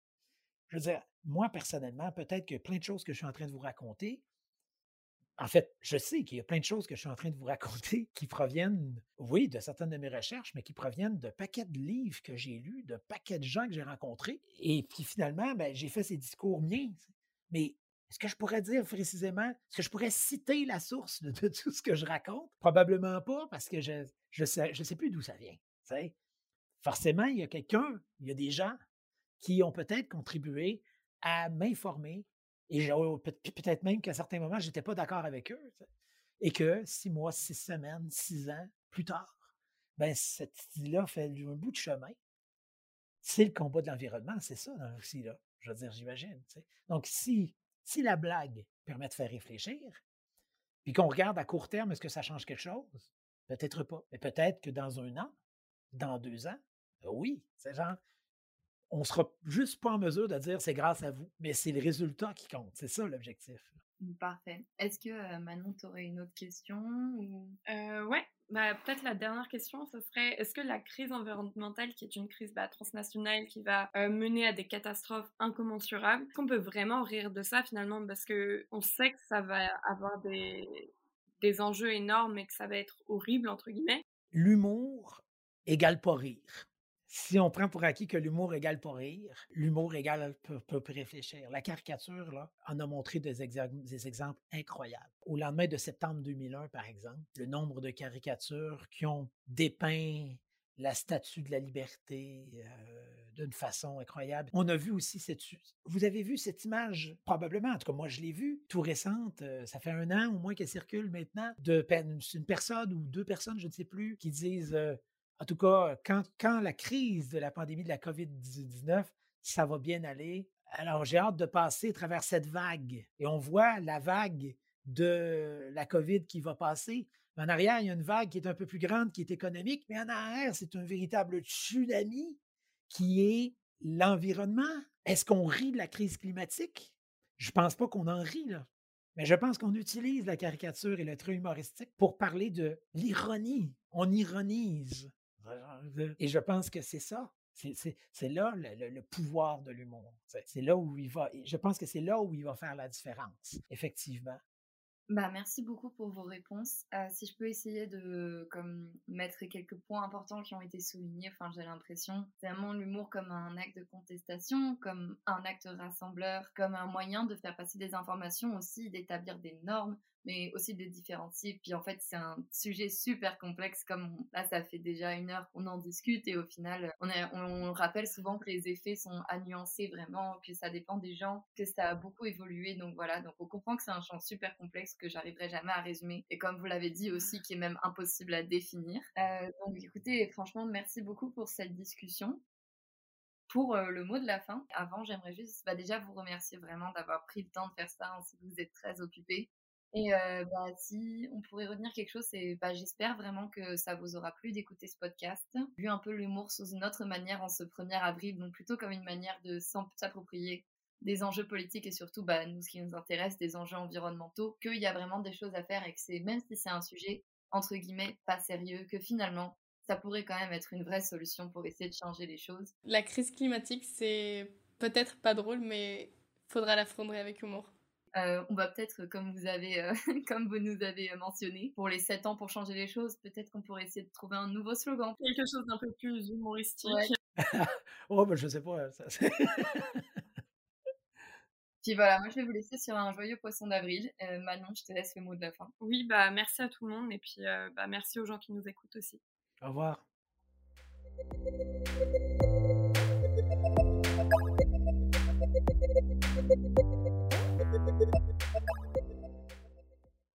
Je veux dire, moi, personnellement, peut-être que plein de choses que je suis en train de vous raconter, en fait, je sais qu'il y a plein de choses que je suis en train de vous raconter qui proviennent, oui, de certaines de mes recherches, mais qui proviennent de paquets de livres que j'ai lus, de paquets de gens que j'ai rencontrés. Et puis finalement, ben, j'ai fait ces discours miens. Mais est-ce que je pourrais dire précisément, est-ce que je pourrais citer la source de, tout ce que je raconte? Probablement pas, parce que je ne je sais, sais plus d'où ça vient. Forcément, il y a quelqu'un, il y a des gens qui ont peut-être contribué à m'informer, et peut-être même qu'à certains moments, je n'étais pas d'accord avec eux. Et que six mois, six semaines, six ans plus tard, ben, cette idée-là fait un bout de chemin. C'est le combat de l'environnement, c'est ça aussi, là. Je veux dire, j'imagine. Donc, si, si la blague permet de faire réfléchir, puis qu'on regarde à court terme, est-ce que ça change quelque chose? Peut-être pas. Mais peut-être que dans un an, dans deux ans, oui. C'est genre, on sera juste pas en mesure de dire c'est grâce à vous, mais c'est le résultat qui compte. C'est ça l'objectif. Mmh, parfait. Est-ce que euh, Manon, tu aurais une autre question ou... Euh, Ouais, bah, peut-être la dernière question, ce serait est-ce que la crise environnementale, qui est une crise bah, transnationale qui va euh, mener à des catastrophes incommensurables, qu'on peut vraiment rire de ça finalement? Parce que on sait que ça va avoir des, des enjeux énormes et que ça va être horrible entre guillemets. L'humour égale pas rire si on prend pour acquis que l'humour égale pas rire, l'humour égale peut, réfléchir. La caricature là, en a montré des, des, exemples incroyables. Au lendemain de septembre 2001, par exemple, le nombre de caricatures qui ont dépeint la statue de la liberté euh, d'une façon incroyable. On a vu aussi cette... Vous avez vu cette image, probablement, en tout cas moi je l'ai vue, tout récente, euh, ça fait un an au moins qu'elle circule maintenant, de une personne ou deux personnes, je ne sais plus, qui disent euh, en tout cas, quand, la crise de la pandémie de la COVID-19, ça va bien aller. Alors, j'ai hâte de passer à travers cette vague. Et on voit la vague de la COVID qui va passer. En arrière, il y a une vague qui est un peu plus grande, qui est économique, mais en arrière, c'est un véritable tsunami qui est l'environnement. Est-ce qu'on rit de la crise climatique? Je ne pense pas qu'on en rit, là. Mais je pense qu'on utilise la caricature et le trait humoristique pour parler de l'ironie. On ironise. Et je pense que c'est ça. C'est là le, pouvoir de l'humour. C'est là où il va. Je pense que c'est là où il va faire la différence, effectivement. Bah, merci beaucoup pour vos réponses. Euh, si je peux essayer de comme, mettre quelques points importants qui ont été soulignés, enfin, j'ai l'impression, c'est vraiment l'humour comme un acte de contestation, comme un acte rassembleur, comme un moyen de faire passer des informations aussi, d'établir des normes, mais aussi de différencier. Puis en fait, c'est un sujet super complexe, comme là, ça fait déjà une heure qu'on en discute et au final, on, on, rappelle souvent que les effets sont à vraiment, que ça dépend des gens, que ça a beaucoup évolué. Donc voilà, donc on comprend que c'est un champ super complexe que j'arriverai jamais à résumer et comme vous l'avez dit aussi, qui est même impossible à définir. Euh, donc écoutez, franchement, merci beaucoup pour cette discussion pour euh, le mot de la fin, avant, j'aimerais juste bah, déjà vous remercier vraiment d'avoir pris le temps de faire ça, ainsi que vous êtes très occupé. Et bah, si on pourrait retenir quelque chose, c'est bah, j'espère vraiment que ça vous aura plu d'écouter ce podcast. Vu un peu l'humour sous une autre manière en ce 1er avril, donc plutôt comme une manière de s'approprier des enjeux politiques et surtout, bah, nous, ce qui nous intéresse, des enjeux environnementaux, qu'il y a vraiment des choses à faire et que c'est, même si c'est un sujet, entre guillemets, pas sérieux, que finalement, ça pourrait quand même être une vraie solution pour essayer de changer les choses. La crise climatique, c'est peut-être pas drôle, mais faudra l'affronter avec humour. Euh, on va peut-être, comme vous avez, euh, comme vous nous avez mentionné, pour les 7 ans pour changer les choses, peut-être qu'on pourrait essayer de trouver un nouveau slogan. Quelque chose d'un peu plus humoristique. oh, ben je sais pas. Ça, Puis voilà, moi je vais vous laisser sur un joyeux poisson d'avril. Euh, Manon, je te laisse le mot de la fin. Oui, bah merci à tout le monde et puis bah, merci aux gens qui nous écoutent aussi. Au revoir.